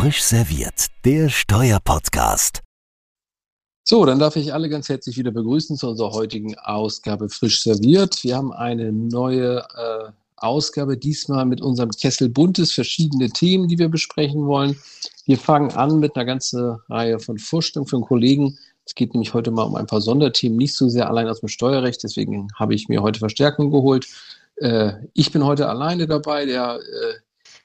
Frisch serviert, der Steuerpodcast. So, dann darf ich alle ganz herzlich wieder begrüßen zu unserer heutigen Ausgabe Frisch serviert. Wir haben eine neue äh, Ausgabe, diesmal mit unserem Kessel Buntes, verschiedene Themen, die wir besprechen wollen. Wir fangen an mit einer ganzen Reihe von Vorstellungen von Kollegen. Es geht nämlich heute mal um ein paar Sonderthemen, nicht so sehr allein aus dem Steuerrecht, deswegen habe ich mir heute Verstärkung geholt. Äh, ich bin heute alleine dabei. Der äh,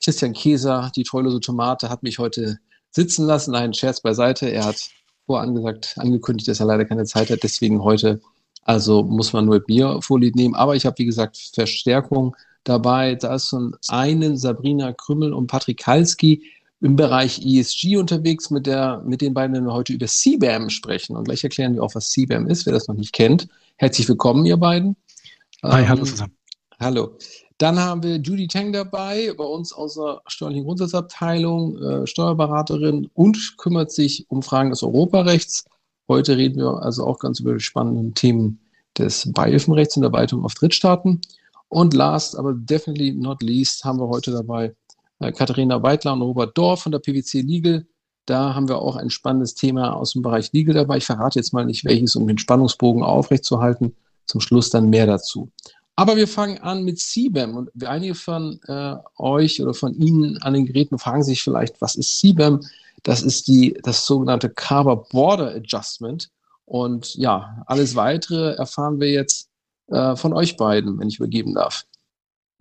Christian Käser, die treulose Tomate, hat mich heute sitzen lassen. Nein, Scherz beiseite. Er hat vorangesagt, angekündigt, dass er leider keine Zeit hat. Deswegen heute, also muss man nur mit mir Vorlieb nehmen. Aber ich habe, wie gesagt, Verstärkung dabei. Da ist so einen Sabrina Krümmel und Patrick Kalski im Bereich ESG unterwegs, mit, der, mit den beiden wir heute über CBAM sprechen. Und gleich erklären wir auch, was CBAM ist, wer das noch nicht kennt. Herzlich willkommen, ihr beiden. Hi, ähm, hallo zusammen. Hallo. Dann haben wir Judy Tang dabei, bei uns aus der steuerlichen Grundsatzabteilung, äh, Steuerberaterin und kümmert sich um Fragen des Europarechts. Heute reden wir also auch ganz über die spannenden Themen des Beihilfenrechts und der Erweiterung auf Drittstaaten. Und last, aber definitely not least, haben wir heute dabei äh, Katharina Weidler und Robert Dorf von der PwC Legal. Da haben wir auch ein spannendes Thema aus dem Bereich Legal dabei. Ich verrate jetzt mal nicht welches, um den Spannungsbogen aufrechtzuerhalten. Zum Schluss dann mehr dazu. Aber wir fangen an mit CBAM und einige von äh, euch oder von Ihnen an den Geräten fragen sich vielleicht, was ist CBAM? Das ist die, das sogenannte Carver Border Adjustment. Und ja, alles weitere erfahren wir jetzt äh, von euch beiden, wenn ich übergeben darf.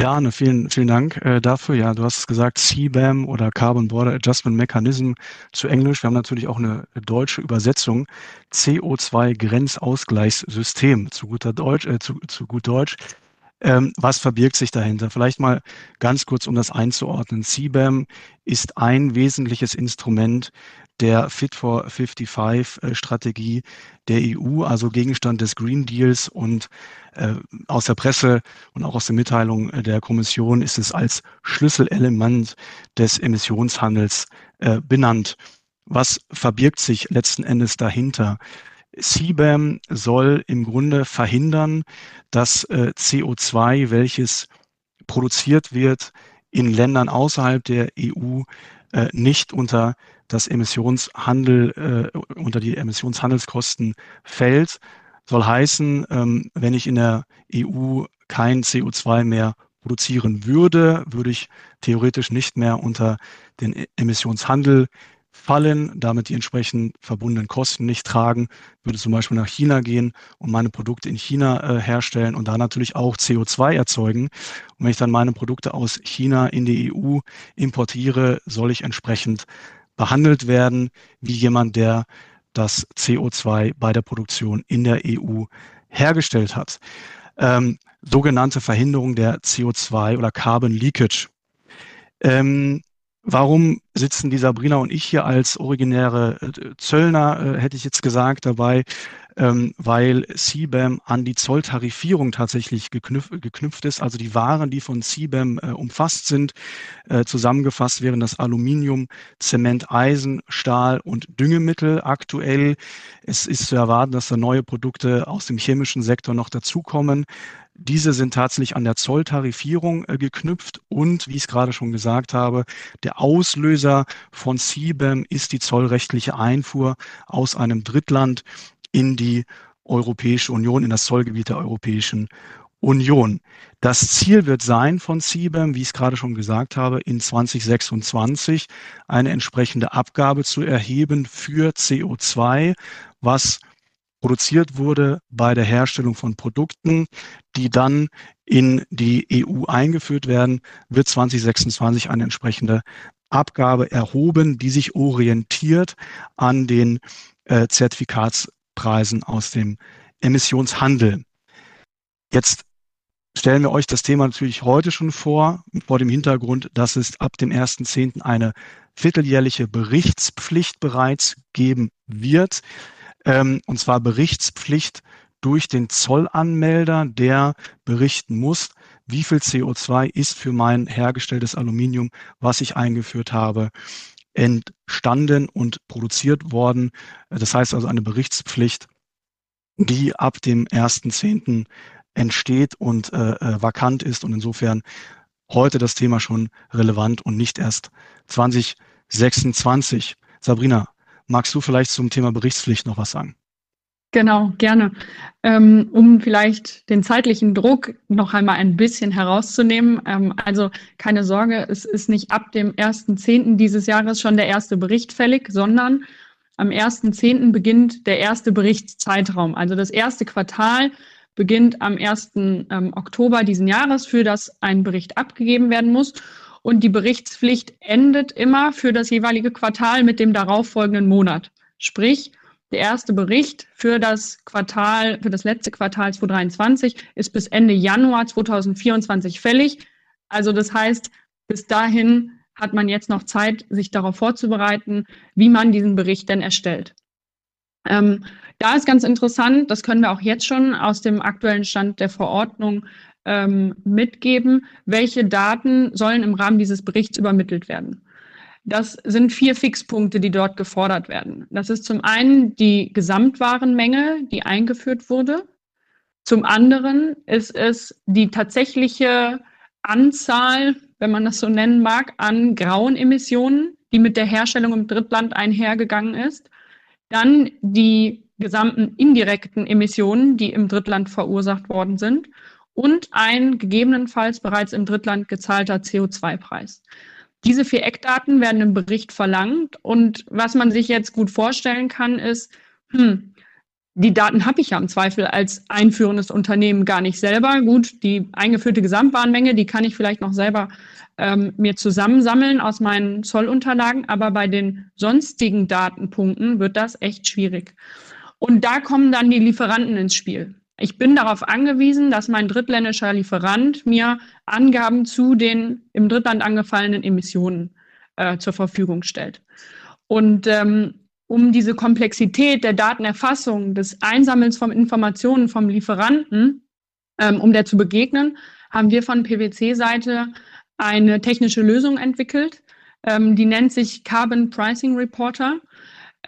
Ja, ne, vielen, vielen Dank äh, dafür. Ja, du hast es gesagt, CBAM oder Carbon Border Adjustment Mechanism zu Englisch. Wir haben natürlich auch eine deutsche Übersetzung. CO2 Grenzausgleichssystem zu guter Deutsch, äh, zu, zu gut Deutsch. Ähm, was verbirgt sich dahinter? Vielleicht mal ganz kurz, um das einzuordnen. CBAM ist ein wesentliches Instrument der Fit for 55-Strategie der EU, also Gegenstand des Green Deals. Und äh, aus der Presse und auch aus der Mitteilung der Kommission ist es als Schlüsselelement des Emissionshandels äh, benannt. Was verbirgt sich letzten Endes dahinter? CBAM soll im Grunde verhindern, dass äh, CO2, welches produziert wird in Ländern außerhalb der EU, äh, nicht unter das Emissionshandel, äh, unter die Emissionshandelskosten fällt. Soll heißen, ähm, wenn ich in der EU kein CO2 mehr produzieren würde, würde ich theoretisch nicht mehr unter den e-, Emissionshandel fallen, damit die entsprechend verbundenen Kosten nicht tragen, würde zum Beispiel nach China gehen und meine Produkte in China äh, herstellen und da natürlich auch CO2 erzeugen. Und wenn ich dann meine Produkte aus China in die EU importiere, soll ich entsprechend behandelt werden wie jemand, der das CO2 bei der Produktion in der EU hergestellt hat. Ähm, sogenannte Verhinderung der CO2 oder Carbon Leakage. Ähm, Warum sitzen die Sabrina und ich hier als originäre äh, Zöllner, äh, hätte ich jetzt gesagt, dabei? Ähm, weil CBAM an die Zolltarifierung tatsächlich geknüpft, geknüpft ist. Also die Waren, die von CBAM äh, umfasst sind, zusammengefasst wären das Aluminium, Zement, Eisen, Stahl und Düngemittel aktuell. Es ist zu erwarten, dass da neue Produkte aus dem chemischen Sektor noch dazukommen. Diese sind tatsächlich an der Zolltarifierung äh, geknüpft und, wie ich es gerade schon gesagt habe, der Auslöser von CBAM ist die zollrechtliche Einfuhr aus einem Drittland in die Europäische Union, in das Zollgebiet der Europäischen Union. Das Ziel wird sein von CBAM, wie ich es gerade schon gesagt habe, in 2026 eine entsprechende Abgabe zu erheben für CO2, was produziert wurde bei der Herstellung von Produkten, die dann in die EU eingeführt werden, wird 2026 eine entsprechende Abgabe erhoben, die sich orientiert an den äh, Zertifikatspreisen aus dem Emissionshandel. Jetzt stellen wir euch das Thema natürlich heute schon vor, vor dem Hintergrund, dass es ab dem 1.10. eine vierteljährliche Berichtspflicht bereits geben wird ähm, und zwar Berichtspflicht durch den Zollanmelder, der berichten muss, wie viel CO2 ist für mein hergestelltes Aluminium, was ich eingeführt habe, entstanden und produziert worden. Das heißt also eine Berichtspflicht, die ab dem 1.10. entsteht und äh, äh, vakant ist und insofern heute das Thema schon relevant und nicht erst 20 26. Sabrina, magst du vielleicht zum Thema Berichtspflicht noch was sagen? Genau, gerne. Ähm, um vielleicht den zeitlichen Druck noch einmal ein bisschen herauszunehmen. Ähm, also keine Sorge, es ist nicht ab dem 1.10. dieses Jahres schon der erste Bericht fällig, sondern am 1.10. beginnt der erste Berichtszeitraum. Also das erste Quartal beginnt am 1. Ähm, Oktober diesen Jahres, für das ein Bericht abgegeben werden muss. Und die Berichtspflicht endet immer für das jeweilige Quartal mit dem darauffolgenden Monat. Sprich, der erste Bericht für das Quartal, für das letzte Quartal 2023 ist bis Ende Januar 2024 fällig. Also das heißt, bis dahin hat man jetzt noch Zeit, sich darauf vorzubereiten, wie man diesen Bericht denn erstellt. Ähm, da ist ganz interessant, das können wir auch jetzt schon aus dem aktuellen Stand der Verordnung ähm, mitgeben, welche Daten sollen im Rahmen dieses Berichts übermittelt werden. Das sind vier Fixpunkte, die dort gefordert werden. Das ist zum einen die Gesamtwarenmenge, die eingeführt wurde. Zum anderen ist es die tatsächliche Anzahl, wenn man das so nennen mag, an grauen Emissionen, die mit der Herstellung im Drittland einhergegangen ist. Dann die gesamten indirekten Emissionen, die im Drittland verursacht worden sind. Und ein gegebenenfalls bereits im Drittland gezahlter CO2-Preis. Diese vier Eckdaten werden im Bericht verlangt. Und was man sich jetzt gut vorstellen kann, ist, hm, die Daten habe ich ja im Zweifel als einführendes Unternehmen gar nicht selber. Gut, die eingeführte Gesamtwarenmenge, die kann ich vielleicht noch selber ähm, mir zusammensammeln aus meinen Zollunterlagen, aber bei den sonstigen Datenpunkten wird das echt schwierig. Und da kommen dann die Lieferanten ins Spiel. Ich bin darauf angewiesen, dass mein drittländischer Lieferant mir Angaben zu den im Drittland angefallenen Emissionen äh, zur Verfügung stellt. Und ähm, um diese Komplexität der Datenerfassung, des Einsammelns von Informationen vom Lieferanten, ähm, um der zu begegnen, haben wir von PwC-Seite eine technische Lösung entwickelt. Ähm, die nennt sich Carbon Pricing Reporter.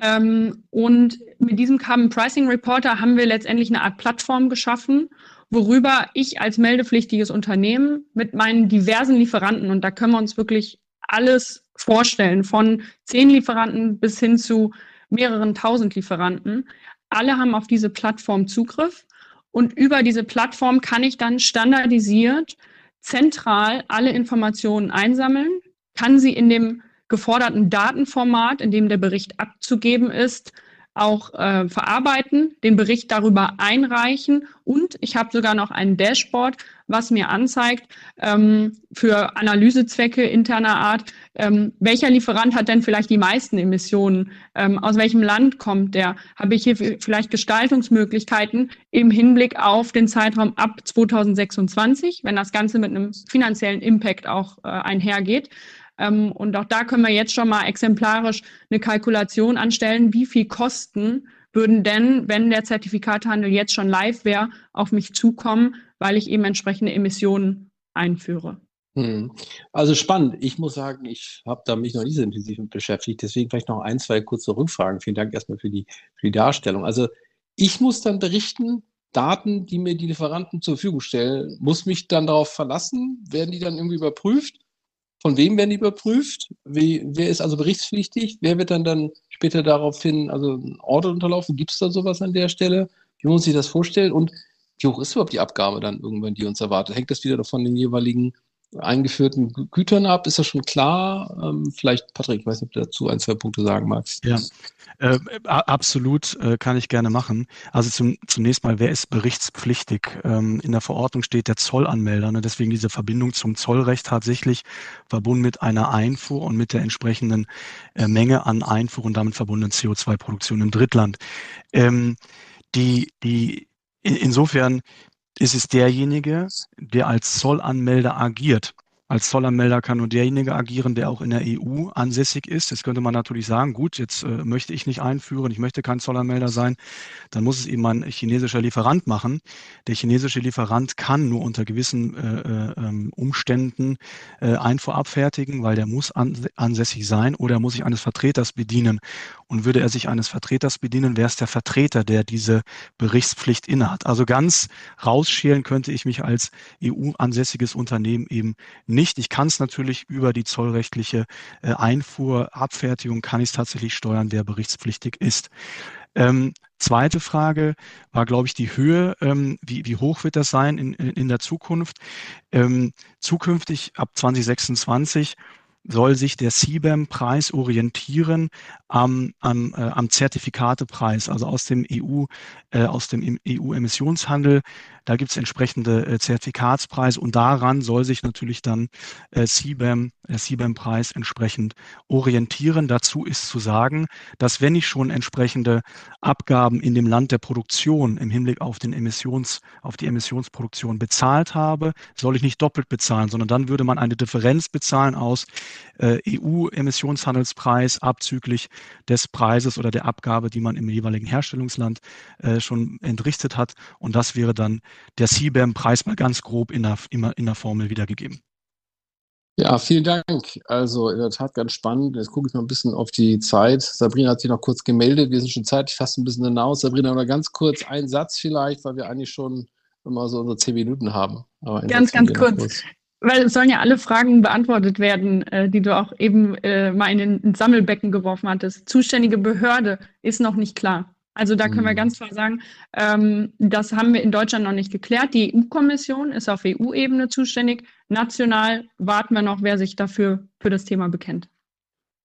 Ähm, und mit diesem Carbon Pricing Reporter haben wir letztendlich eine Art Plattform geschaffen, worüber ich als meldepflichtiges Unternehmen mit meinen diversen Lieferanten, und da können wir uns wirklich alles vorstellen, von zehn Lieferanten bis hin zu mehreren tausend Lieferanten, alle haben auf diese Plattform Zugriff. Und über diese Plattform kann ich dann standardisiert zentral alle Informationen einsammeln, kann sie in dem geforderten Datenformat, in dem der Bericht abzugeben ist, auch äh, verarbeiten, den Bericht darüber einreichen und ich habe sogar noch ein Dashboard, was mir anzeigt ähm, für Analysezwecke interner Art, ähm, welcher Lieferant hat denn vielleicht die meisten Emissionen, ähm, aus welchem Land kommt der, habe ich hier vielleicht Gestaltungsmöglichkeiten im Hinblick auf den Zeitraum ab 2026, wenn das Ganze mit einem finanziellen Impact auch äh, einhergeht. Ähm, und auch da können wir jetzt schon mal exemplarisch eine Kalkulation anstellen, wie viel Kosten würden denn, wenn der Zertifikatehandel jetzt schon live wäre, auf mich zukommen, weil ich eben entsprechende Emissionen einführe. Hm. Also spannend. Ich muss sagen, ich habe da mich noch nie so intensiv mit beschäftigt. Deswegen vielleicht noch ein, zwei kurze Rückfragen. Vielen Dank erstmal für die, für die Darstellung. Also ich muss dann berichten, Daten, die mir die Lieferanten zur Verfügung stellen, muss mich dann darauf verlassen? Werden die dann irgendwie überprüft? Von wem werden die überprüft? Wie, wer ist also berichtspflichtig? Wer wird dann, dann später daraufhin, also Audit unterlaufen? Gibt es da sowas an der Stelle? Wie muss ich das vorstellen? Und wie hoch ist überhaupt die Abgabe dann irgendwann, die uns erwartet? Hängt das wieder von den jeweiligen eingeführten Gütern ab? Ist das schon klar? Ähm, vielleicht, Patrick, ich weiß nicht, ob du dazu ein, zwei Punkte sagen magst. Ja, äh, absolut äh, kann ich gerne machen. Also zum, zunächst mal, wer ist berichtspflichtig? Ähm, in der Verordnung steht der Zollanmelder. Ne? Deswegen diese Verbindung zum Zollrecht tatsächlich verbunden mit einer Einfuhr und mit der entsprechenden äh, Menge an Einfuhr und damit verbundenen CO2-Produktion im Drittland. Ähm, die, die, insofern ist es derjenige, der als Zollanmelder agiert. Als Zollanmelder kann nur derjenige agieren, der auch in der EU ansässig ist. Jetzt könnte man natürlich sagen, gut, jetzt äh, möchte ich nicht einführen, ich möchte kein Zollanmelder sein, dann muss es eben ein chinesischer Lieferant machen. Der chinesische Lieferant kann nur unter gewissen äh, äh, ähm, Umständen äh, Einfuhr abfertigen, weil der muss an, ansässig sein oder muss sich eines Vertreters bedienen. Und würde er sich eines Vertreters bedienen, wäre es der Vertreter, der diese Berichtspflicht innehat. Also ganz rausschälen könnte ich mich als EU-ansässiges Unternehmen eben nicht. Ich kann es natürlich über die zollrechtliche äh, Einfuhr, Abfertigung, kann ich es tatsächlich steuern, der berichtspflichtig ist. Ähm, zweite Frage war, glaube ich, die Höhe. Ähm, wie, wie hoch wird das sein in, in, in der Zukunft? Ähm, zukünftig ab 2026 soll sich der CBAM-Preis orientieren am, am, äh, am Zertifikatepreis, also aus dem EU, äh, aus dem EU-Emissionshandel. Da gibt es entsprechende äh, Zertifikatspreise und daran soll sich natürlich dann äh, CBAM, der CBAM-Preis entsprechend orientieren. Dazu ist zu sagen, dass wenn ich schon entsprechende Abgaben in dem Land der Produktion im Hinblick auf den Emissions, auf die Emissionsproduktion bezahlt habe, soll ich nicht doppelt bezahlen, sondern dann würde man eine Differenz bezahlen aus äh, EU-Emissionshandelspreis abzüglich des Preises oder der Abgabe, die man im jeweiligen Herstellungsland äh, schon entrichtet hat. Und das wäre dann der CBAM-Preis mal ganz grob in der, in der Formel wiedergegeben. Ja, vielen Dank. Also in der Tat ganz spannend. Jetzt gucke ich mal ein bisschen auf die Zeit. Sabrina hat sich noch kurz gemeldet. Wir sind schon zeitlich fast ein bisschen hinaus. Sabrina, noch ganz kurz ein Satz vielleicht, weil wir eigentlich schon immer so unsere zehn Minuten haben. ganz, ganz kurz. kurz. Weil es sollen ja alle Fragen beantwortet werden, äh, die du auch eben äh, mal in den Sammelbecken geworfen hattest. Zuständige Behörde ist noch nicht klar. Also da können wir mhm. ganz klar sagen, ähm, das haben wir in Deutschland noch nicht geklärt. Die EU-Kommission ist auf EU-Ebene zuständig. National warten wir noch, wer sich dafür für das Thema bekennt.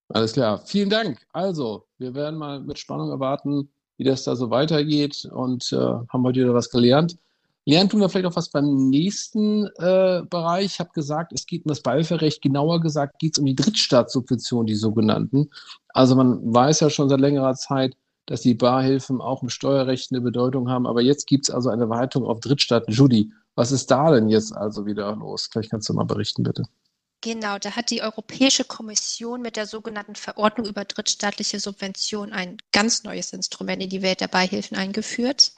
Alles klar. Vielen Dank. Also, wir werden mal mit Spannung erwarten, wie das da so weitergeht und äh, haben heute wieder was gelernt. Lernen tun wir vielleicht auch was beim nächsten äh, Bereich. Ich habe gesagt, es geht um das Beihilferecht. Genauer gesagt geht es um die Drittstaatssubventionen, die sogenannten. Also man weiß ja schon seit längerer Zeit, dass die Barhilfen auch im Steuerrecht eine Bedeutung haben. Aber jetzt gibt es also eine Weitung auf Drittstaaten. Judy, was ist da denn jetzt also wieder los? Vielleicht kannst du mal berichten, bitte. Genau, da hat die Europäische Kommission mit der sogenannten Verordnung über drittstaatliche Subventionen ein ganz neues Instrument in die Welt der Beihilfen eingeführt.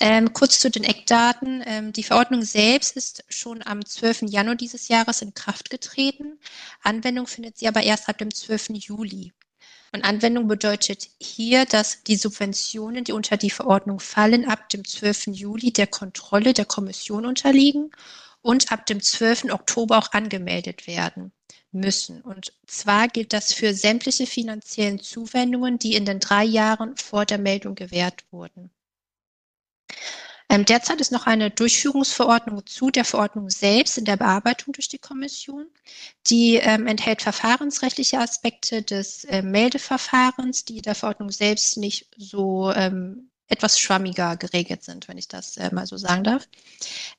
Ähm, kurz zu den Eckdaten. Ähm, die Verordnung selbst ist schon am 12. Januar dieses Jahres in Kraft getreten. Anwendung findet sie aber erst ab dem 12. Juli. Und Anwendung bedeutet hier, dass die Subventionen, die unter die Verordnung fallen, ab dem 12. Juli der Kontrolle der Kommission unterliegen und ab dem 12. Oktober auch angemeldet werden müssen. Und zwar gilt das für sämtliche finanziellen Zuwendungen, die in den drei Jahren vor der Meldung gewährt wurden. Ähm, derzeit ist noch eine Durchführungsverordnung zu der Verordnung selbst in der Bearbeitung durch die Kommission. Die ähm, enthält verfahrensrechtliche Aspekte des äh, Meldeverfahrens, die der Verordnung selbst nicht so ähm, etwas schwammiger geregelt sind, wenn ich das äh, mal so sagen darf.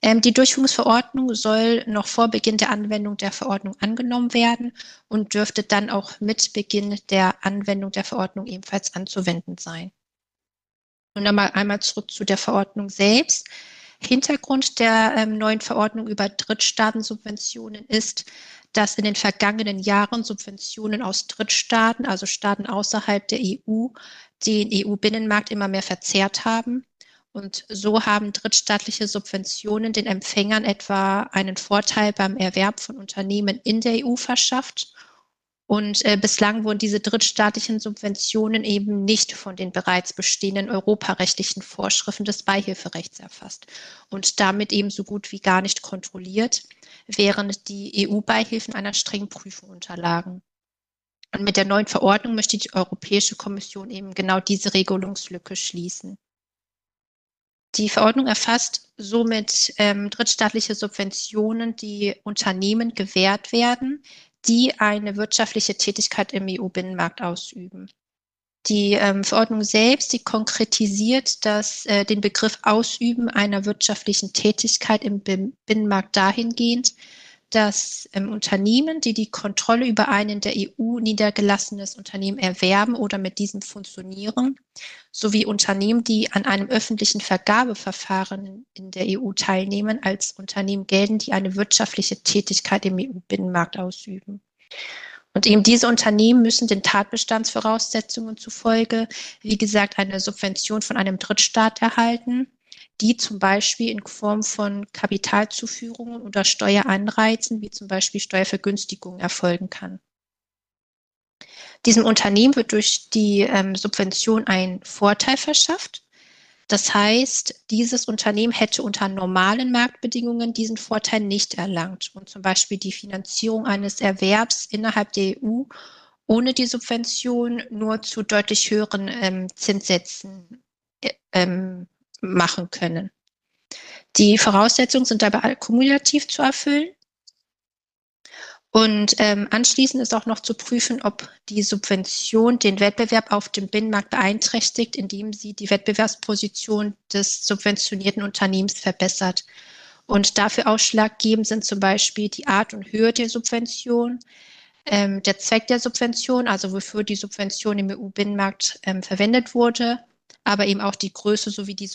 Ähm, die Durchführungsverordnung soll noch vor Beginn der Anwendung der Verordnung angenommen werden und dürfte dann auch mit Beginn der Anwendung der Verordnung ebenfalls anzuwenden sein. Und dann mal einmal zurück zu der Verordnung selbst. Hintergrund der ähm, neuen Verordnung über Drittstaatensubventionen ist, dass in den vergangenen Jahren Subventionen aus Drittstaaten, also Staaten außerhalb der EU, den EU-Binnenmarkt immer mehr verzerrt haben. Und so haben drittstaatliche Subventionen den Empfängern etwa einen Vorteil beim Erwerb von Unternehmen in der EU verschafft. Und äh, bislang wurden diese drittstaatlichen Subventionen eben nicht von den bereits bestehenden europarechtlichen Vorschriften des Beihilferechts erfasst und damit eben so gut wie gar nicht kontrolliert, während die EU-Beihilfen einer strengen Prüfung unterlagen. Und mit der neuen Verordnung möchte die Europäische Kommission eben genau diese Regelungslücke schließen. Die Verordnung erfasst somit ähm, drittstaatliche Subventionen, die Unternehmen gewährt werden, die eine wirtschaftliche Tätigkeit im EU-Binnenmarkt ausüben. Die ähm, Verordnung selbst, die konkretisiert das, äh, den Begriff Ausüben einer wirtschaftlichen Tätigkeit im Binnenmarkt dahingehend, dass ähm, Unternehmen, die die Kontrolle über ein in der EU niedergelassenes Unternehmen erwerben oder mit diesem funktionieren, sowie Unternehmen, die an einem öffentlichen Vergabeverfahren in der EU teilnehmen, als Unternehmen gelten, die eine wirtschaftliche Tätigkeit im EU-Binnenmarkt ausüben. Und eben diese Unternehmen müssen den Tatbestandsvoraussetzungen zufolge, wie gesagt, eine Subvention von einem Drittstaat erhalten die zum Beispiel in Form von Kapitalzuführungen oder Steueranreizen, wie zum Beispiel Steuervergünstigungen, erfolgen kann. Diesem Unternehmen wird durch die ähm, Subvention ein Vorteil verschafft. Das heißt, dieses Unternehmen hätte unter normalen Marktbedingungen diesen Vorteil nicht erlangt und zum Beispiel die Finanzierung eines Erwerbs innerhalb der EU ohne die Subvention nur zu deutlich höheren ähm, Zinssätzen äh, ähm, machen können. Die Voraussetzungen sind dabei kumulativ zu erfüllen. Und ähm, anschließend ist auch noch zu prüfen, ob die Subvention den Wettbewerb auf dem Binnenmarkt beeinträchtigt, indem sie die Wettbewerbsposition des subventionierten Unternehmens verbessert. Und dafür ausschlaggebend sind zum Beispiel die Art und Höhe der Subvention, ähm, der Zweck der Subvention, also wofür die Subvention im EU-Binnenmarkt ähm, verwendet wurde, aber eben auch die Größe sowie die,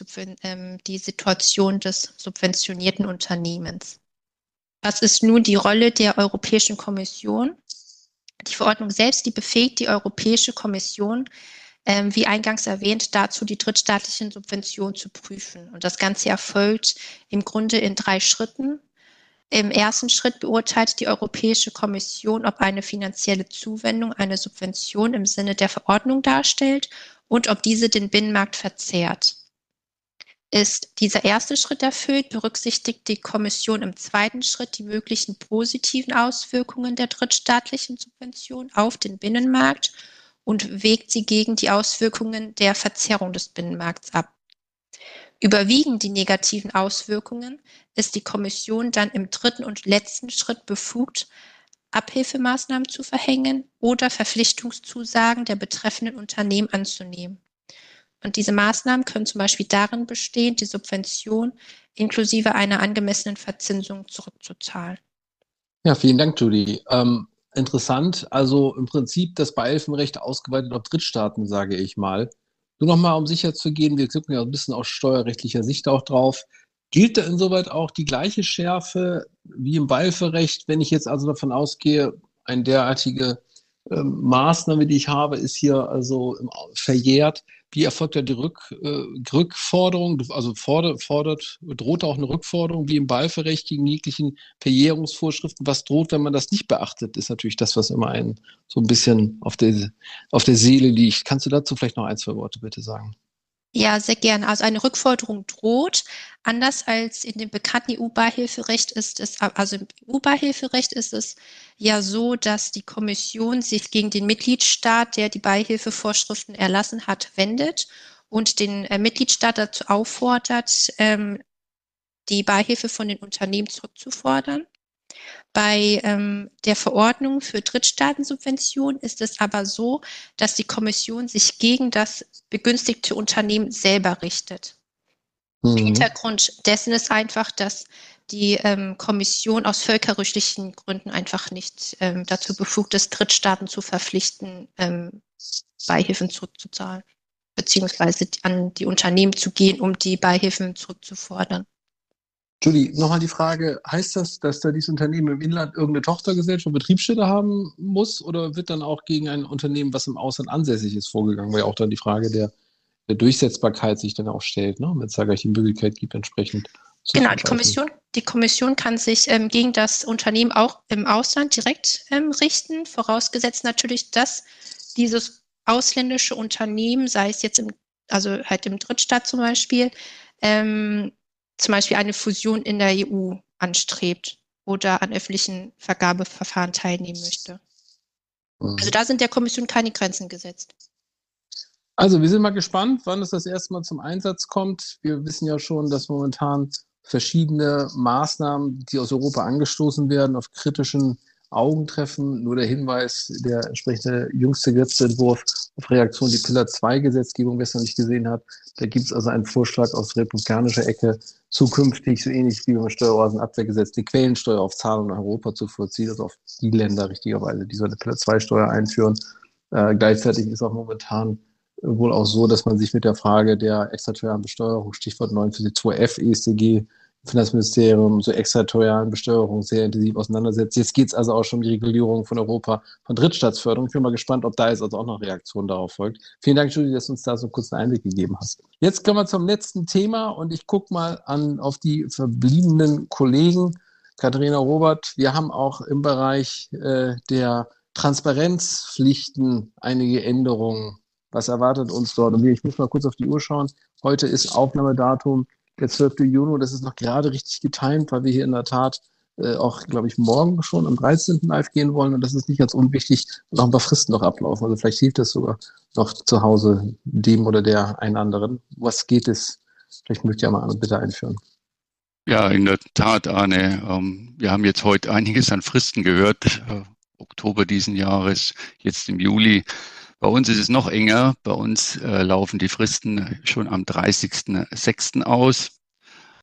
ähm, die Situation des subventionierten Unternehmens. Was ist nun die Rolle der Europäischen Kommission? Die Verordnung selbst, die befähigt die Europäische Kommission, ähm, wie eingangs erwähnt, dazu die drittstaatlichen Subventionen zu prüfen. Und das Ganze erfolgt im Grunde in drei Schritten. Im ersten Schritt beurteilt die Europäische Kommission, ob eine finanzielle Zuwendung eine Subvention im Sinne der Verordnung darstellt und ob diese den Binnenmarkt verzehrt. Ist dieser erste Schritt erfüllt, berücksichtigt die Kommission im zweiten Schritt die möglichen positiven Auswirkungen der drittstaatlichen Subvention auf den Binnenmarkt und wägt sie gegen die Auswirkungen der Verzerrung des Binnenmarkts ab. Überwiegen die negativen Auswirkungen, ist die Kommission dann im dritten und letzten Schritt befugt, Abhilfemaßnahmen zu verhängen oder Verpflichtungszusagen der betreffenden Unternehmen anzunehmen. Und diese Maßnahmen können zum Beispiel darin bestehen, die Subvention inklusive einer angemessenen Verzinsung zurückzuzahlen. Ja, vielen Dank, Judy. Ähm, interessant. Also im Prinzip das Beihilfenrecht ausgeweitet auf Drittstaaten, sage ich mal. Nur nochmal, um sicher zu gehen, wir gucken ja ein bisschen aus steuerrechtlicher Sicht auch drauf. Gilt da insoweit auch die gleiche Schärfe wie im Beihilferecht, wenn ich jetzt also davon ausgehe, eine derartige ähm, Maßnahme, die ich habe, ist hier also verjährt, wie erfolgt da die Rück, äh, Rückforderung? Also fordert, fordert, droht auch eine Rückforderung wie im Beihilferecht gegen jeglichen Verjährungsvorschriften? Was droht, wenn man das nicht beachtet, ist natürlich das, was immer einen so ein bisschen auf der, auf der Seele liegt. Kannst du dazu vielleicht noch ein, zwei Worte bitte sagen? Ja, sehr gerne. Also eine Rückforderung droht. Anders als in dem bekannten EU-Beihilferecht ist es, also im EU-Beihilferecht ist es ja so, dass die Kommission sich gegen den Mitgliedstaat, der die Beihilfevorschriften erlassen hat, wendet und den äh, Mitgliedstaat dazu auffordert, ähm, die Beihilfe von den Unternehmen zurückzufordern. Bei ähm, der Verordnung für Drittstaatensubventionen ist es aber so, dass die Kommission sich gegen das begünstigte Unternehmen selber richtet. Mhm. Hintergrund dessen ist einfach, dass die ähm, Kommission aus völkerrechtlichen Gründen einfach nicht ähm, dazu befugt ist, Drittstaaten zu verpflichten, ähm, Beihilfen zurückzuzahlen, beziehungsweise an die Unternehmen zu gehen, um die Beihilfen zurückzufordern. Julie, nochmal die Frage, heißt das, dass da dieses Unternehmen im Inland irgendeine Tochtergesellschaft, Betriebsstätte haben muss oder wird dann auch gegen ein Unternehmen, was im Ausland ansässig ist, vorgegangen? Weil ja auch dann die Frage der, der Durchsetzbarkeit sich dann auch stellt, ne? wenn es da gleich die Möglichkeit gibt, entsprechend Genau, die Kommission, die Kommission kann sich ähm, gegen das Unternehmen auch im Ausland direkt ähm, richten, vorausgesetzt natürlich, dass dieses ausländische Unternehmen, sei es jetzt im, also halt im Drittstaat zum Beispiel, ähm, zum Beispiel eine Fusion in der EU anstrebt oder an öffentlichen Vergabeverfahren teilnehmen möchte. Mhm. Also da sind der Kommission keine Grenzen gesetzt. Also wir sind mal gespannt, wann es das erste Mal zum Einsatz kommt. Wir wissen ja schon, dass momentan verschiedene Maßnahmen, die aus Europa angestoßen werden, auf kritischen Augen treffen. Nur der Hinweis, der entsprechende jüngste Gesetzentwurf auf Reaktion die Pillar 2 Gesetzgebung gestern nicht gesehen hat. Da gibt es also einen Vorschlag aus republikanischer Ecke, zukünftig so ähnlich wie beim Steueroasenabwehrgesetz die Quellensteuer auf Zahlungen nach Europa zu vollziehen, also auf die Länder richtigerweise, die so eine Pillar 2 Steuer einführen. Äh, gleichzeitig ist auch momentan wohl auch so, dass man sich mit der Frage der extraterritorialen Besteuerung, Stichwort 942F ESTG, Finanzministerium so extraterritorialen Besteuerung sehr intensiv auseinandersetzt. Jetzt geht es also auch schon um die Regulierung von Europa von Drittstaatsförderung. Ich bin mal gespannt, ob da jetzt also auch noch Reaktion darauf folgt. Vielen Dank, Julie, dass du uns da so einen Einblick gegeben hast. Jetzt kommen wir zum letzten Thema und ich gucke mal an auf die verbliebenen Kollegen. Katharina Robert, wir haben auch im Bereich äh, der Transparenzpflichten einige Änderungen. Was erwartet uns dort? Und ich muss mal kurz auf die Uhr schauen. Heute ist Aufnahmedatum der 12. Juni. Das ist noch gerade richtig getimt, weil wir hier in der Tat äh, auch, glaube ich, morgen schon am 13. live gehen wollen. Und das ist nicht ganz unwichtig, noch ein paar Fristen noch ablaufen. Also vielleicht hilft das sogar noch zu Hause dem oder der einen anderen. Was geht es? Vielleicht möchte ich ja mal bitte einführen. Ja, in der Tat, Arne. Ähm, wir haben jetzt heute einiges an Fristen gehört. Äh, Oktober diesen Jahres, jetzt im Juli. Bei uns ist es noch enger. Bei uns äh, laufen die Fristen schon am 30.06. aus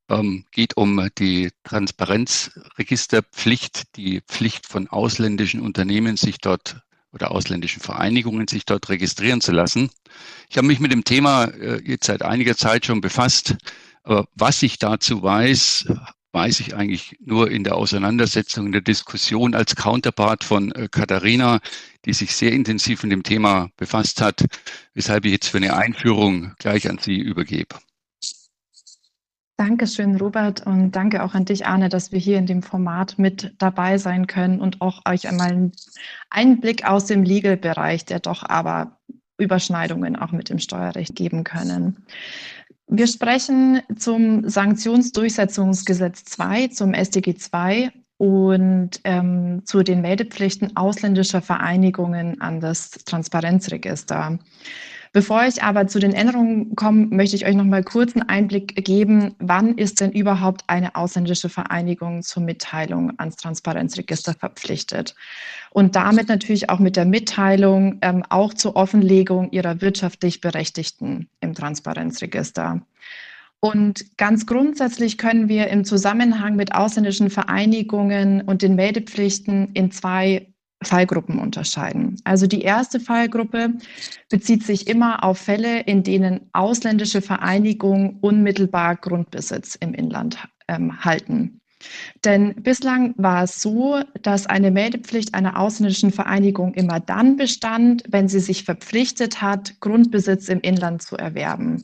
ähm, geht um die Transparenzregisterpflicht, die Pflicht von ausländischen Unternehmen, sich dort oder ausländischen Vereinigungen, sich dort registrieren zu lassen. Ich habe mich mit dem Thema äh, jetzt seit einiger Zeit schon befasst. Aber was ich dazu weiß, weiß ich eigentlich nur in der Auseinandersetzung, in der Diskussion als Counterpart von äh, Katharina, die sich sehr intensiv mit dem Thema befasst hat, weshalb ich jetzt für eine Einführung gleich an Sie übergebe. Dankeschön, Robert, und danke auch an dich, Arne, dass wir hier in dem Format mit dabei sein können und auch euch einmal einen Einblick aus dem Legal-Bereich, der doch aber Überschneidungen auch mit dem Steuerrecht geben können. Wir sprechen zum Sanktionsdurchsetzungsgesetz 2, zum SDG 2 und ähm, zu den Meldepflichten ausländischer Vereinigungen an das Transparenzregister. Bevor ich aber zu den Änderungen komme, möchte ich euch noch mal kurz einen Einblick geben, wann ist denn überhaupt eine ausländische Vereinigung zur Mitteilung ans Transparenzregister verpflichtet? Und damit natürlich auch mit der Mitteilung ähm, auch zur Offenlegung ihrer wirtschaftlich Berechtigten im Transparenzregister. Und ganz grundsätzlich können wir im Zusammenhang mit ausländischen Vereinigungen und den Meldepflichten in zwei Fallgruppen unterscheiden. Also die erste Fallgruppe bezieht sich immer auf Fälle, in denen ausländische Vereinigungen unmittelbar Grundbesitz im Inland ähm, halten. Denn bislang war es so, dass eine Meldepflicht einer ausländischen Vereinigung immer dann bestand, wenn sie sich verpflichtet hat, Grundbesitz im Inland zu erwerben.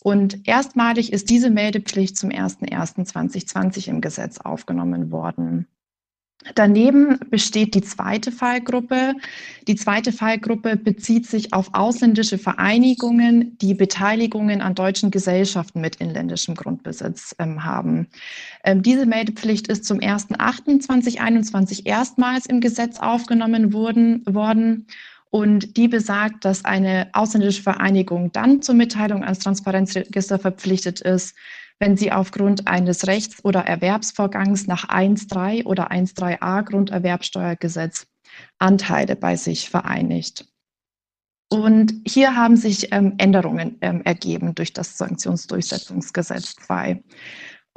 Und erstmalig ist diese Meldepflicht zum 01.01.2020 im Gesetz aufgenommen worden. Daneben besteht die zweite Fallgruppe. Die zweite Fallgruppe bezieht sich auf ausländische Vereinigungen, die Beteiligungen an deutschen Gesellschaften mit inländischem Grundbesitz ähm, haben. Ähm, diese Meldepflicht ist zum 1.8.2021 erstmals im Gesetz aufgenommen worden, worden. Und die besagt, dass eine ausländische Vereinigung dann zur Mitteilung ans Transparenzregister verpflichtet ist, wenn sie aufgrund eines Rechts- oder Erwerbsvorgangs nach 1.3 oder 1.3a Grunderwerbsteuergesetz Anteile bei sich vereinigt. Und hier haben sich ähm, Änderungen ähm, ergeben durch das Sanktionsdurchsetzungsgesetz 2.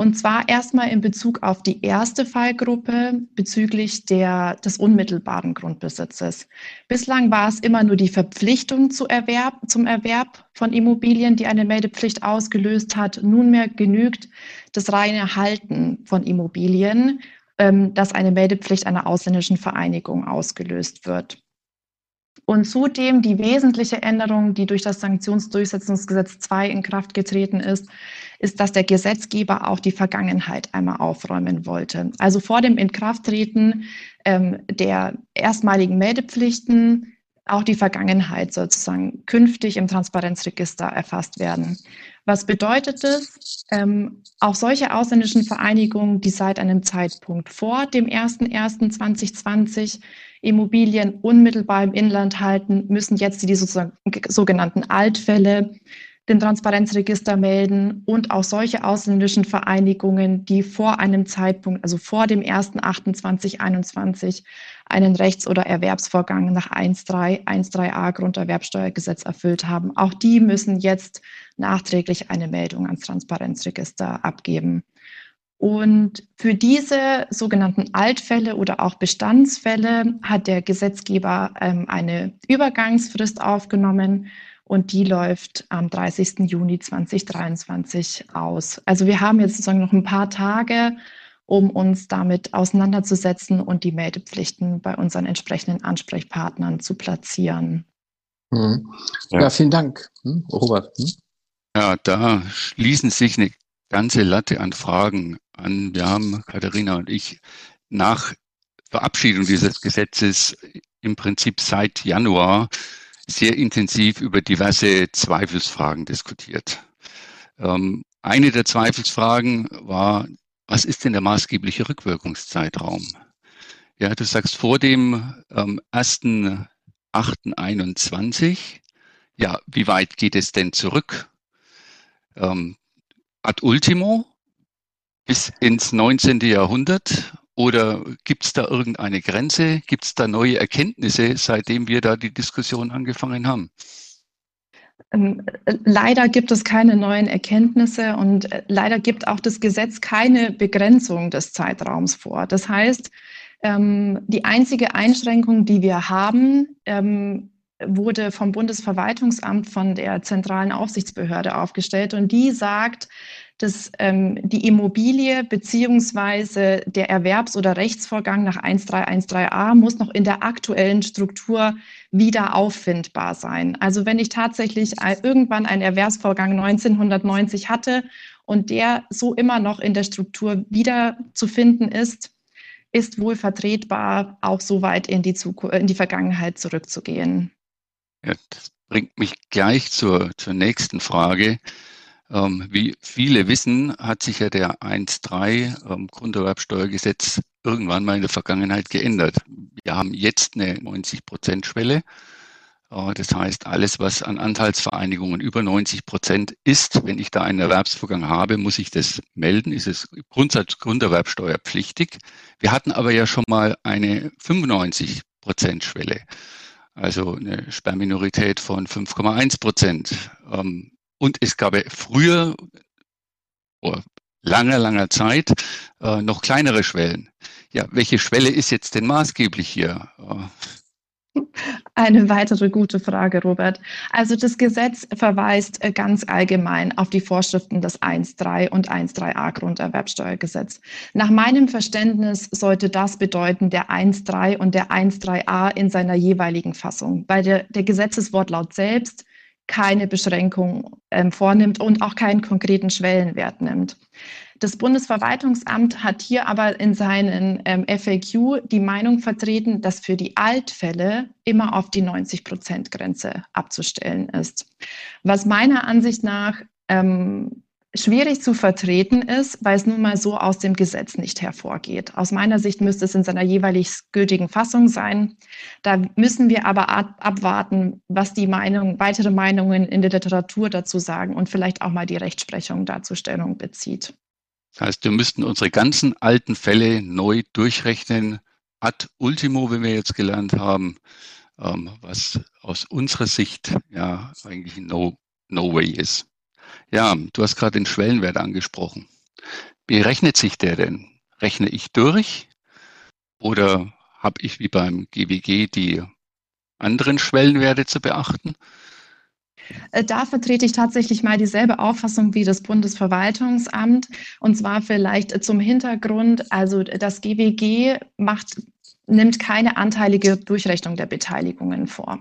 Und zwar erstmal in Bezug auf die erste Fallgruppe bezüglich der, des unmittelbaren Grundbesitzes. Bislang war es immer nur die Verpflichtung zu Erwerb, zum Erwerb von Immobilien, die eine Meldepflicht ausgelöst hat. Nunmehr genügt das reine Halten von Immobilien, ähm, dass eine Meldepflicht einer ausländischen Vereinigung ausgelöst wird. Und zudem die wesentliche Änderung, die durch das Sanktionsdurchsetzungsgesetz 2 in Kraft getreten ist, ist, dass der Gesetzgeber auch die Vergangenheit einmal aufräumen wollte. Also vor dem Inkrafttreten ähm, der erstmaligen Meldepflichten auch die Vergangenheit sozusagen künftig im Transparenzregister erfasst werden. Was bedeutet es? Ähm, auch solche ausländischen Vereinigungen, die seit einem Zeitpunkt vor dem 01.01.2020 Immobilien unmittelbar im Inland halten, müssen jetzt die sogenannten Altfälle dem Transparenzregister melden und auch solche ausländischen Vereinigungen, die vor einem Zeitpunkt, also vor dem 1.8.2021, einen Rechts- oder Erwerbsvorgang nach 1.3, 1.3a Grunderwerbsteuergesetz erfüllt haben. Auch die müssen jetzt nachträglich eine Meldung ans Transparenzregister abgeben. Und für diese sogenannten Altfälle oder auch Bestandsfälle hat der Gesetzgeber ähm, eine Übergangsfrist aufgenommen und die läuft am 30. Juni 2023 aus. Also wir haben jetzt sozusagen noch ein paar Tage, um uns damit auseinanderzusetzen und die Meldepflichten bei unseren entsprechenden Ansprechpartnern zu platzieren. Mhm. Ja. ja. vielen Dank, hm? Robert. Hm? Ja, da schließen sich eine ganze Latte an Fragen an. Wir haben, Katharina und ich, nach Verabschiedung dieses Gesetzes im Prinzip seit Januar sehr intensiv über diverse Zweifelsfragen diskutiert. Ähm, eine der Zweifelsfragen war, was ist denn der maßgebliche Rückwirkungszeitraum? Ja, du sagst vor dem ähm, 1.8.21. Ja, wie weit geht es denn zurück? Ähm, ad ultimo bis ins 19. Jahrhundert oder gibt es da irgendeine Grenze? Gibt es da neue Erkenntnisse, seitdem wir da die Diskussion angefangen haben? Ähm, leider gibt es keine neuen Erkenntnisse und äh, leider gibt auch das Gesetz keine Begrenzung des Zeitraums vor. Das heißt, ähm, die einzige Einschränkung, die wir haben, ähm, wurde vom Bundesverwaltungsamt von der zentralen Aufsichtsbehörde aufgestellt und die sagt, dass ähm, die Immobilie beziehungsweise der Erwerbs- oder Rechtsvorgang nach 1313a muss noch in der aktuellen Struktur wieder auffindbar sein. Also wenn ich tatsächlich irgendwann einen Erwerbsvorgang 1990 hatte und der so immer noch in der Struktur wieder zu finden ist, ist wohl vertretbar, auch so weit in die, Zukunft, in die Vergangenheit zurückzugehen. Ja, das bringt mich gleich zur, zur nächsten Frage. Ähm, wie viele wissen, hat sich ja der 1.3 ähm, Grunderwerbsteuergesetz irgendwann mal in der Vergangenheit geändert. Wir haben jetzt eine 90-Prozent-Schwelle. Äh, das heißt, alles, was an Anteilsvereinigungen über 90 Prozent ist, wenn ich da einen Erwerbsvorgang habe, muss ich das melden, ist es Grundsatz Grunderwerbsteuerpflichtig. Wir hatten aber ja schon mal eine 95 Prozent Schwelle, also eine Sperrminorität von 5,1 Prozent. Ähm, und es gab früher, vor langer, langer Zeit, äh, noch kleinere Schwellen. Ja, welche Schwelle ist jetzt denn maßgeblich hier? Eine weitere gute Frage, Robert. Also das Gesetz verweist äh, ganz allgemein auf die Vorschriften des 1.3 und 1.3a Grunderwerbsteuergesetz. Nach meinem Verständnis sollte das bedeuten der 1.3 und der 1.3a in seiner jeweiligen Fassung, weil der, der Gesetzeswortlaut selbst keine Beschränkung ähm, vornimmt und auch keinen konkreten Schwellenwert nimmt. Das Bundesverwaltungsamt hat hier aber in seinen ähm, FAQ die Meinung vertreten, dass für die Altfälle immer auf die 90-Prozent-Grenze abzustellen ist. Was meiner Ansicht nach ähm, schwierig zu vertreten ist, weil es nun mal so aus dem Gesetz nicht hervorgeht. Aus meiner Sicht müsste es in seiner jeweilig gültigen Fassung sein. Da müssen wir aber ab abwarten, was die Meinung, weitere Meinungen in der Literatur dazu sagen und vielleicht auch mal die Rechtsprechung dazu Stellung bezieht. Das heißt, wir müssten unsere ganzen alten Fälle neu durchrechnen, ad ultimo, wie wir jetzt gelernt haben, ähm, was aus unserer Sicht ja eigentlich no, no way ist. Ja, du hast gerade den Schwellenwert angesprochen. Wie rechnet sich der denn? Rechne ich durch oder habe ich wie beim GWG die anderen Schwellenwerte zu beachten? Äh, da vertrete ich tatsächlich mal dieselbe Auffassung wie das Bundesverwaltungsamt. Und zwar vielleicht zum Hintergrund. Also das GWG macht nimmt keine anteilige Durchrechnung der Beteiligungen vor.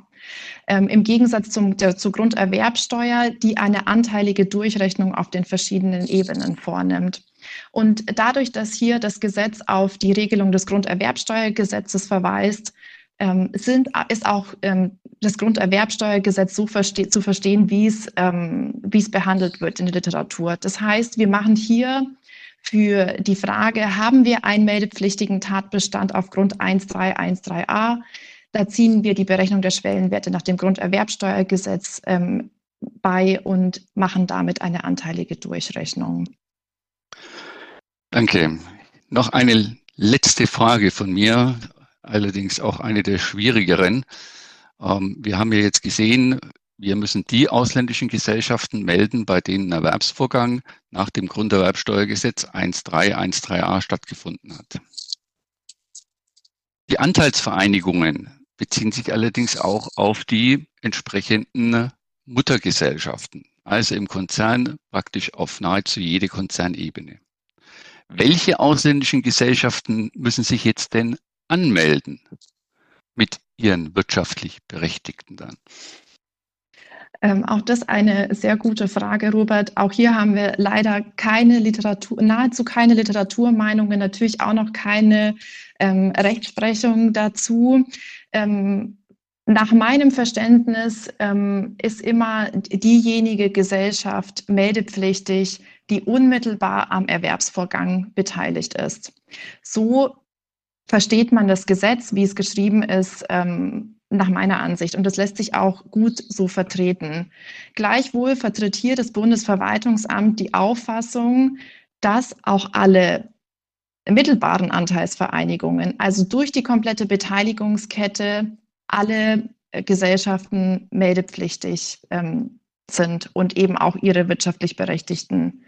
Ähm, Im Gegensatz zum, der, zur Grunderwerbsteuer, die eine anteilige Durchrechnung auf den verschiedenen Ebenen vornimmt. Und dadurch, dass hier das Gesetz auf die Regelung des Grunderwerbsteuergesetzes verweist, ähm, sind, ist auch ähm, das Grunderwerbsteuergesetz so verste zu verstehen, wie es, ähm, wie es behandelt wird in der Literatur. Das heißt, wir machen hier für die Frage, haben wir einen meldepflichtigen Tatbestand aufgrund 1313a? Da ziehen wir die Berechnung der Schwellenwerte nach dem Grunderwerbsteuergesetz ähm, bei und machen damit eine anteilige Durchrechnung. Danke. Noch eine letzte Frage von mir, allerdings auch eine der schwierigeren. Ähm, wir haben ja jetzt gesehen, wir müssen die ausländischen Gesellschaften melden, bei denen Erwerbsvorgang nach dem Grunderwerbsteuergesetz 1.3, 1.3a stattgefunden hat. Die Anteilsvereinigungen beziehen sich allerdings auch auf die entsprechenden Muttergesellschaften, also im Konzern praktisch auf nahezu jede Konzernebene. Welche ausländischen Gesellschaften müssen sich jetzt denn anmelden mit ihren wirtschaftlich Berechtigten dann? Ähm, auch das eine sehr gute Frage, Robert. Auch hier haben wir leider keine Literatur, nahezu keine Literaturmeinungen, natürlich auch noch keine ähm, Rechtsprechung dazu. Ähm, Nach meinem Verständnis ähm, ist immer diejenige Gesellschaft meldepflichtig, die unmittelbar am Erwerbsvorgang beteiligt ist. So versteht man das Gesetz, wie es geschrieben ist, ähm, nach meiner Ansicht. Und das lässt sich auch gut so vertreten. Gleichwohl vertritt hier das Bundesverwaltungsamt die Auffassung, dass auch alle mittelbaren Anteilsvereinigungen, also durch die komplette Beteiligungskette, alle äh, Gesellschaften meldepflichtig ähm, sind und eben auch ihre wirtschaftlich Berechtigten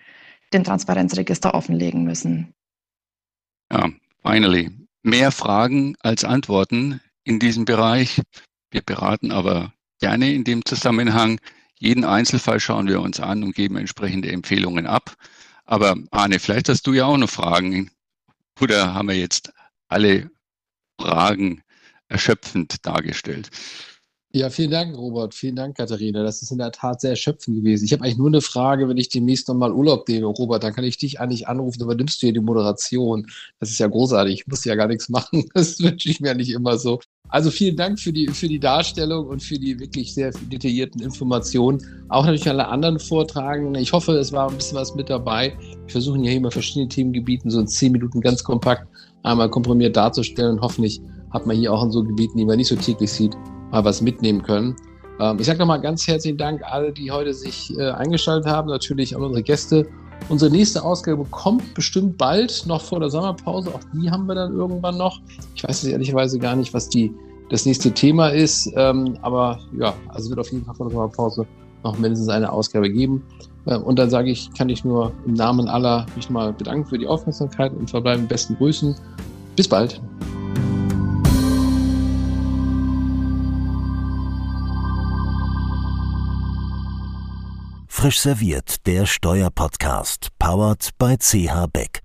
den Transparenzregister offenlegen müssen. Ja, finally. Mehr Fragen als Antworten in diesem Bereich. Wir beraten aber gerne in dem Zusammenhang. Jeden Einzelfall schauen wir uns an und geben entsprechende Empfehlungen ab. Aber Arne, vielleicht hast du ja auch noch Fragen. Oder haben wir jetzt alle Fragen erschöpfend dargestellt? Ja, vielen Dank, Robert. Vielen Dank, Katharina. Das ist in der Tat sehr erschöpfend gewesen. Ich habe eigentlich nur eine Frage, wenn ich demnächst nochmal Urlaub nehme, Robert, dann kann ich dich eigentlich anrufen, übernimmst du hier die Moderation. Das ist ja großartig. Ich muss ja gar nichts machen. Das wünsche ich mir nicht immer so. Also vielen Dank für die, für die Darstellung und für die wirklich sehr detaillierten Informationen. Auch natürlich alle anderen Vortragenden. Ich hoffe, es war ein bisschen was mit dabei. Wir versuchen ja hier immer verschiedene Themengebieten so in zehn Minuten ganz kompakt einmal komprimiert darzustellen. Hoffentlich hat man hier auch in so Gebieten, die man nicht so täglich sieht, mal was mitnehmen können. Ähm, ich sage nochmal ganz herzlichen Dank alle, die heute sich äh, eingeschaltet haben, natürlich an unsere Gäste. Unsere nächste Ausgabe kommt bestimmt bald, noch vor der Sommerpause. Auch die haben wir dann irgendwann noch. Ich weiß ehrlicherweise gar nicht, was die, das nächste Thema ist. Ähm, aber ja, also wird auf jeden Fall vor der Sommerpause noch mindestens eine Ausgabe geben. Äh, und dann sage ich, kann ich nur im Namen aller mich mal bedanken für die Aufmerksamkeit und verbleiben besten Grüßen. Bis bald. Frisch serviert, der Steuerpodcast, powered by CH Beck.